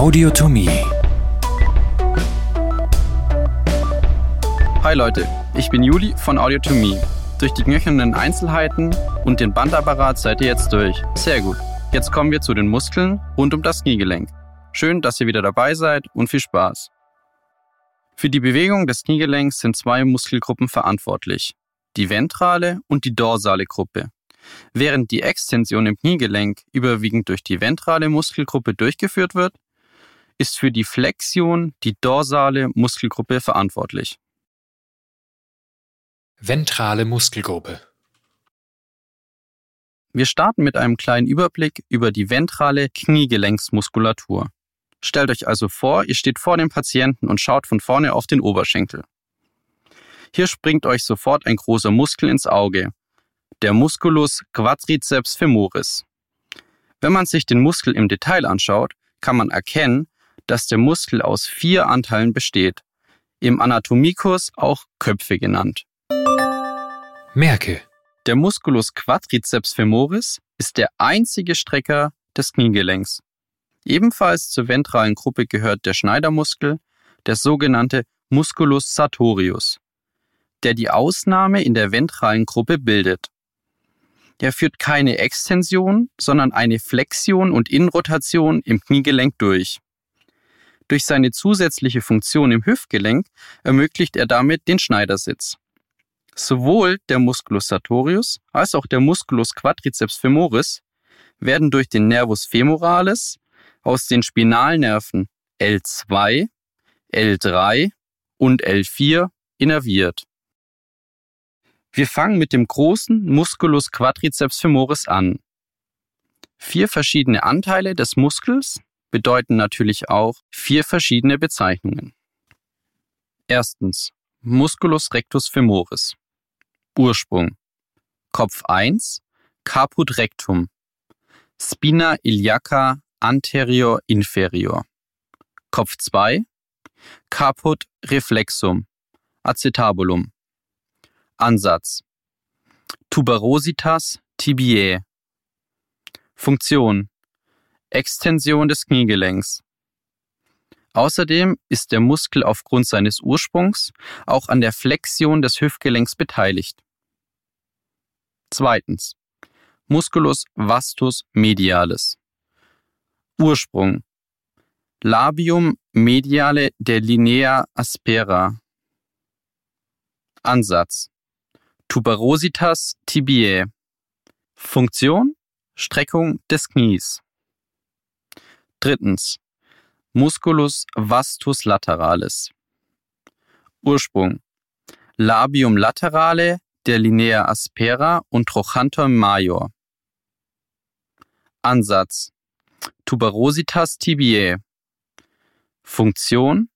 Audiotomie. Hi Leute, ich bin Juli von Audiotomie. Durch die knöchernen Einzelheiten und den Bandapparat seid ihr jetzt durch. Sehr gut. Jetzt kommen wir zu den Muskeln rund um das Kniegelenk. Schön, dass ihr wieder dabei seid und viel Spaß. Für die Bewegung des Kniegelenks sind zwei Muskelgruppen verantwortlich. Die ventrale und die dorsale Gruppe. Während die Extension im Kniegelenk überwiegend durch die ventrale Muskelgruppe durchgeführt wird, ist für die Flexion die dorsale Muskelgruppe verantwortlich. Ventrale Muskelgruppe. Wir starten mit einem kleinen Überblick über die ventrale Kniegelenksmuskulatur. Stellt euch also vor, ihr steht vor dem Patienten und schaut von vorne auf den Oberschenkel. Hier springt euch sofort ein großer Muskel ins Auge, der Musculus quadriceps femoris. Wenn man sich den Muskel im Detail anschaut, kann man erkennen, dass der Muskel aus vier Anteilen besteht, im Anatomikurs auch Köpfe genannt. Merke. Der Musculus quadriceps femoris ist der einzige Strecker des Kniegelenks. Ebenfalls zur ventralen Gruppe gehört der Schneidermuskel, der sogenannte Musculus sartorius, der die Ausnahme in der ventralen Gruppe bildet. Der führt keine Extension, sondern eine Flexion und Innenrotation im Kniegelenk durch. Durch seine zusätzliche Funktion im Hüftgelenk ermöglicht er damit den Schneidersitz. Sowohl der Musculus sartorius als auch der Musculus quadriceps femoris werden durch den Nervus femoralis aus den Spinalnerven L2, L3 und L4 innerviert. Wir fangen mit dem großen Musculus quadriceps femoris an. Vier verschiedene Anteile des Muskels bedeuten natürlich auch vier verschiedene Bezeichnungen. Erstens Musculus rectus femoris. Ursprung Kopf 1 Caput rectum Spina iliaca anterior inferior. Kopf 2 Caput reflexum acetabulum Ansatz Tuberositas tibiae Funktion Extension des Kniegelenks. Außerdem ist der Muskel aufgrund seines Ursprungs auch an der Flexion des Hüftgelenks beteiligt. Zweitens. Musculus vastus medialis. Ursprung. Labium mediale der Linea aspera. Ansatz. Tuberositas tibiae. Funktion Streckung des Knies. Drittens. Musculus vastus lateralis. Ursprung. Labium laterale der Linea aspera und Trochanter major. Ansatz. Tuberositas tibiae. Funktion.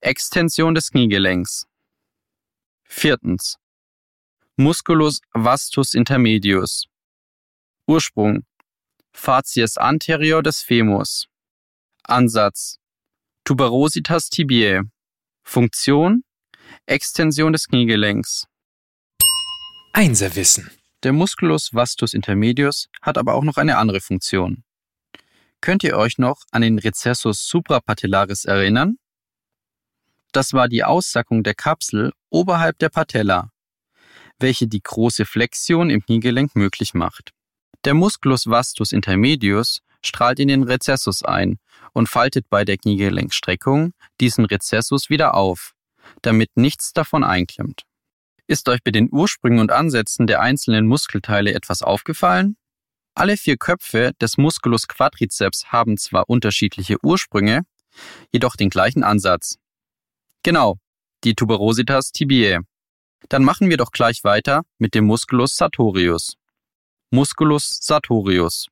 Extension des Kniegelenks. Viertens. Musculus vastus intermedius. Ursprung Facies anterior des Femurs. Ansatz Tuberositas tibiae. Funktion Extension des Kniegelenks. Einserwissen. Der Musculus vastus intermedius hat aber auch noch eine andere Funktion. Könnt ihr euch noch an den Recessus suprapatellaris erinnern? Das war die Aussackung der Kapsel oberhalb der Patella welche die große Flexion im Kniegelenk möglich macht. Der Musculus vastus intermedius strahlt in den Rezessus ein und faltet bei der Kniegelenkstreckung diesen Rezessus wieder auf, damit nichts davon einklemmt. Ist euch bei den Ursprüngen und Ansätzen der einzelnen Muskelteile etwas aufgefallen? Alle vier Köpfe des Musculus quadriceps haben zwar unterschiedliche Ursprünge, jedoch den gleichen Ansatz. Genau, die Tuberositas tibiae. Dann machen wir doch gleich weiter mit dem Musculus sartorius. Musculus sartorius.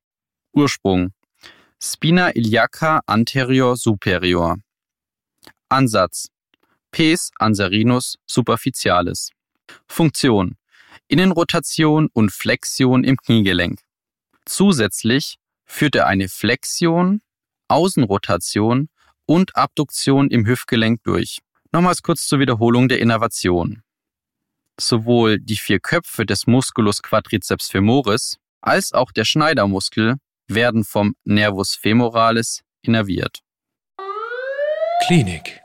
Ursprung. Spina iliaca anterior superior. Ansatz. Pes anserinus superficialis. Funktion. Innenrotation und Flexion im Kniegelenk. Zusätzlich führt er eine Flexion, Außenrotation und Abduktion im Hüftgelenk durch. Nochmals kurz zur Wiederholung der Innervation. Sowohl die vier Köpfe des Musculus quadriceps femoris als auch der Schneidermuskel werden vom Nervus femoralis innerviert. Klinik.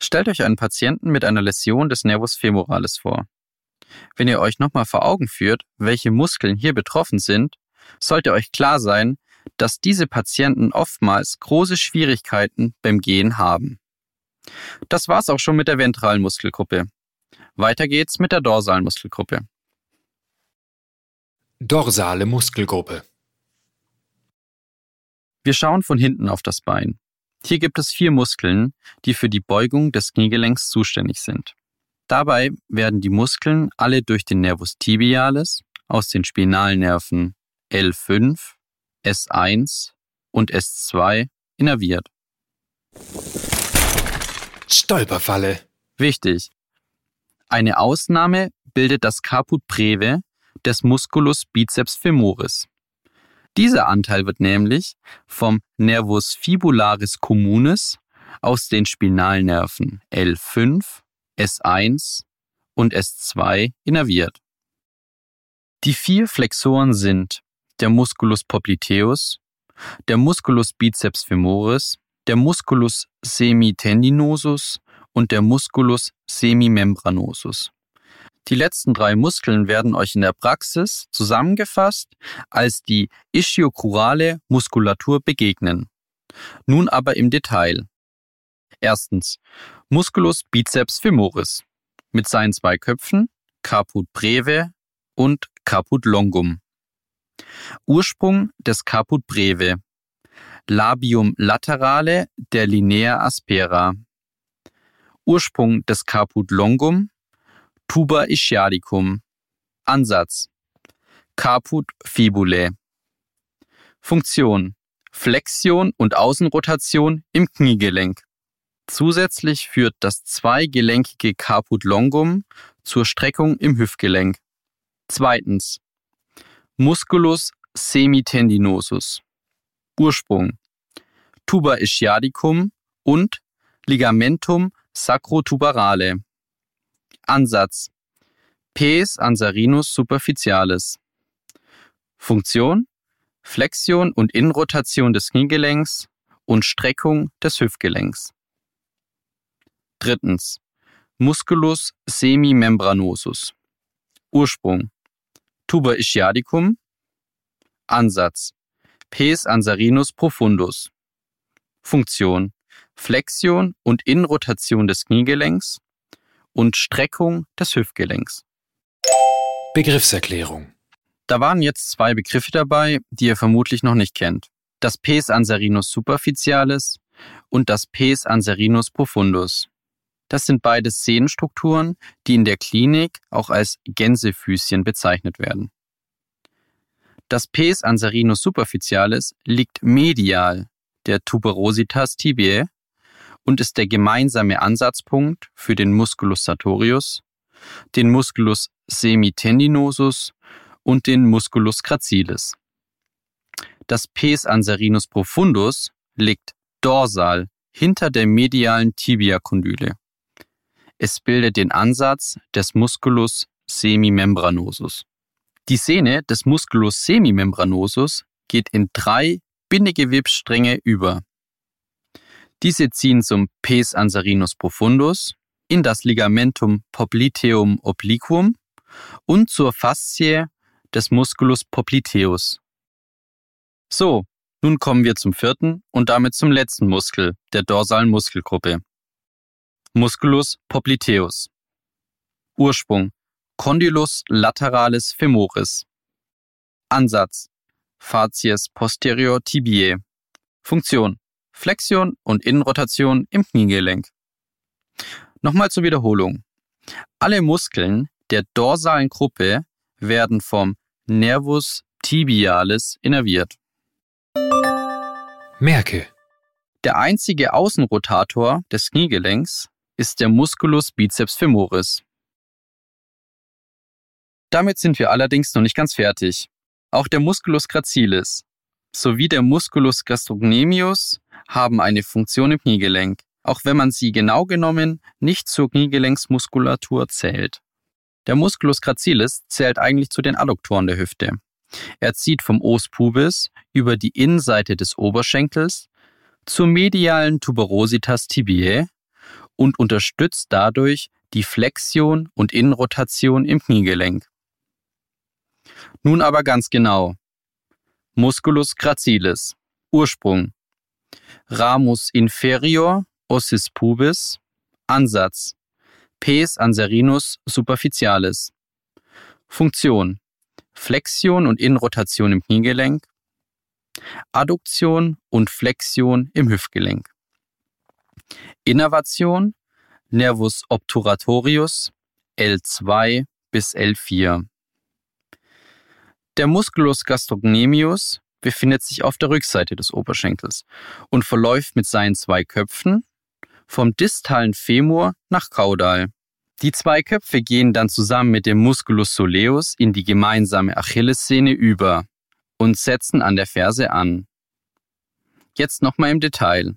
Stellt euch einen Patienten mit einer Läsion des Nervus femoralis vor. Wenn ihr euch nochmal vor Augen führt, welche Muskeln hier betroffen sind, sollte euch klar sein, dass diese Patienten oftmals große Schwierigkeiten beim Gehen haben. Das war's auch schon mit der ventralen Muskelgruppe. Weiter geht's mit der dorsalen Muskelgruppe. Dorsale Muskelgruppe. Wir schauen von hinten auf das Bein. Hier gibt es vier Muskeln, die für die Beugung des Kniegelenks zuständig sind. Dabei werden die Muskeln alle durch den Nervus tibialis aus den Spinalnerven L5, S1 und S2 innerviert. Stolperfalle. Wichtig. Eine Ausnahme bildet das Caput breve des Musculus biceps femoris. Dieser Anteil wird nämlich vom Nervus fibularis communis aus den Spinalnerven L5, S1 und S2 innerviert. Die vier Flexoren sind der Musculus popliteus, der Musculus biceps femoris, der Musculus semitendinosus und der Musculus semimembranosus. Die letzten drei Muskeln werden euch in der Praxis zusammengefasst als die ischiochorale Muskulatur begegnen. Nun aber im Detail. Erstens Musculus biceps femoris mit seinen zwei Köpfen, Caput breve und Caput longum. Ursprung des Caput breve. Labium laterale der Linea aspera. Ursprung des Caput longum. Tuba ischiadicum. Ansatz. Caput fibulae. Funktion. Flexion und Außenrotation im Kniegelenk. Zusätzlich führt das zweigelenkige Caput longum zur Streckung im Hüftgelenk. Zweitens. Musculus semitendinosus. Ursprung. Tuba ischiadicum und Ligamentum sacrotuberale. Ansatz. Pes anserinus superficialis. Funktion. Flexion und Innenrotation des Kniegelenks und Streckung des Hüftgelenks. Drittens. Musculus semimembranosus. Ursprung. Tuba ischiadicum. Ansatz. Pes anserinus profundus. Funktion. Flexion und Innenrotation des Kniegelenks und Streckung des Hüftgelenks. Begriffserklärung. Da waren jetzt zwei Begriffe dabei, die ihr vermutlich noch nicht kennt. Das Pes anserinus superficialis und das Pes anserinus profundus. Das sind beides Sehnenstrukturen, die in der Klinik auch als Gänsefüßchen bezeichnet werden. Das Pes anserinus superficialis liegt medial der Tuberositas tibiae und ist der gemeinsame Ansatzpunkt für den Musculus sartorius, den Musculus semitendinosus und den Musculus gracilis. Das Pes anserinus profundus liegt dorsal hinter der medialen Tibiakondyle. Es bildet den Ansatz des Musculus semimembranosus. Die Sehne des Musculus semimembranosus geht in drei Bindegewebsstränge über. Diese ziehen zum Pes anserinus profundus, in das Ligamentum popliteum obliquum und zur Faszie des Musculus popliteus. So, nun kommen wir zum vierten und damit zum letzten Muskel der dorsalen Muskelgruppe. Musculus popliteus. Ursprung Condylus lateralis femoris. Ansatz Facies posterior tibiae. Funktion Flexion und Innenrotation im Kniegelenk. Nochmal zur Wiederholung. Alle Muskeln der dorsalen Gruppe werden vom Nervus tibialis innerviert. Merke. Der einzige Außenrotator des Kniegelenks ist der Musculus biceps femoris. Damit sind wir allerdings noch nicht ganz fertig. Auch der Musculus gracilis sowie der Musculus gastrocnemius haben eine Funktion im Kniegelenk, auch wenn man sie genau genommen nicht zur Kniegelenksmuskulatur zählt. Der Musculus gracilis zählt eigentlich zu den Adduktoren der Hüfte. Er zieht vom Os pubis über die Innenseite des Oberschenkels zur medialen Tuberositas tibiae und unterstützt dadurch die Flexion und Innenrotation im Kniegelenk. Nun aber ganz genau. Musculus gracilis. Ursprung. Ramus inferior ossis pubis. Ansatz. Pes anserinus superficialis. Funktion. Flexion und Innenrotation im Kniegelenk. Adduktion und Flexion im Hüftgelenk. Innervation Nervus obturatorius L2 bis L4. Der Musculus gastrocnemius befindet sich auf der Rückseite des Oberschenkels und verläuft mit seinen zwei Köpfen vom distalen Femur nach Caudal. Die zwei Köpfe gehen dann zusammen mit dem Musculus soleus in die gemeinsame Achillessehne über und setzen an der Ferse an. Jetzt nochmal im Detail.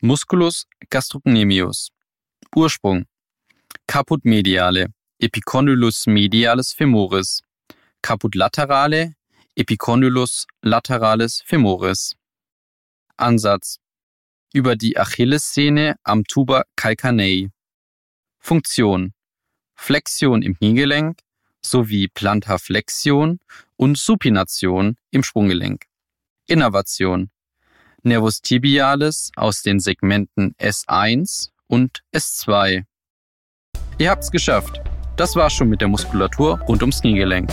Musculus gastrocnemius. Ursprung. Caput mediale, Epicondylus medialis femoris. Caput laterale, Epicondylus lateralis femoris. Ansatz. Über die Achillessehne am Tuber calcanei. Funktion. Flexion im Kniegelenk sowie Plantarflexion und Supination im Sprunggelenk. Innervation. Nervus tibialis aus den Segmenten S1 und S2. Ihr habt's geschafft. Das war's schon mit der Muskulatur rund ums Kniegelenk.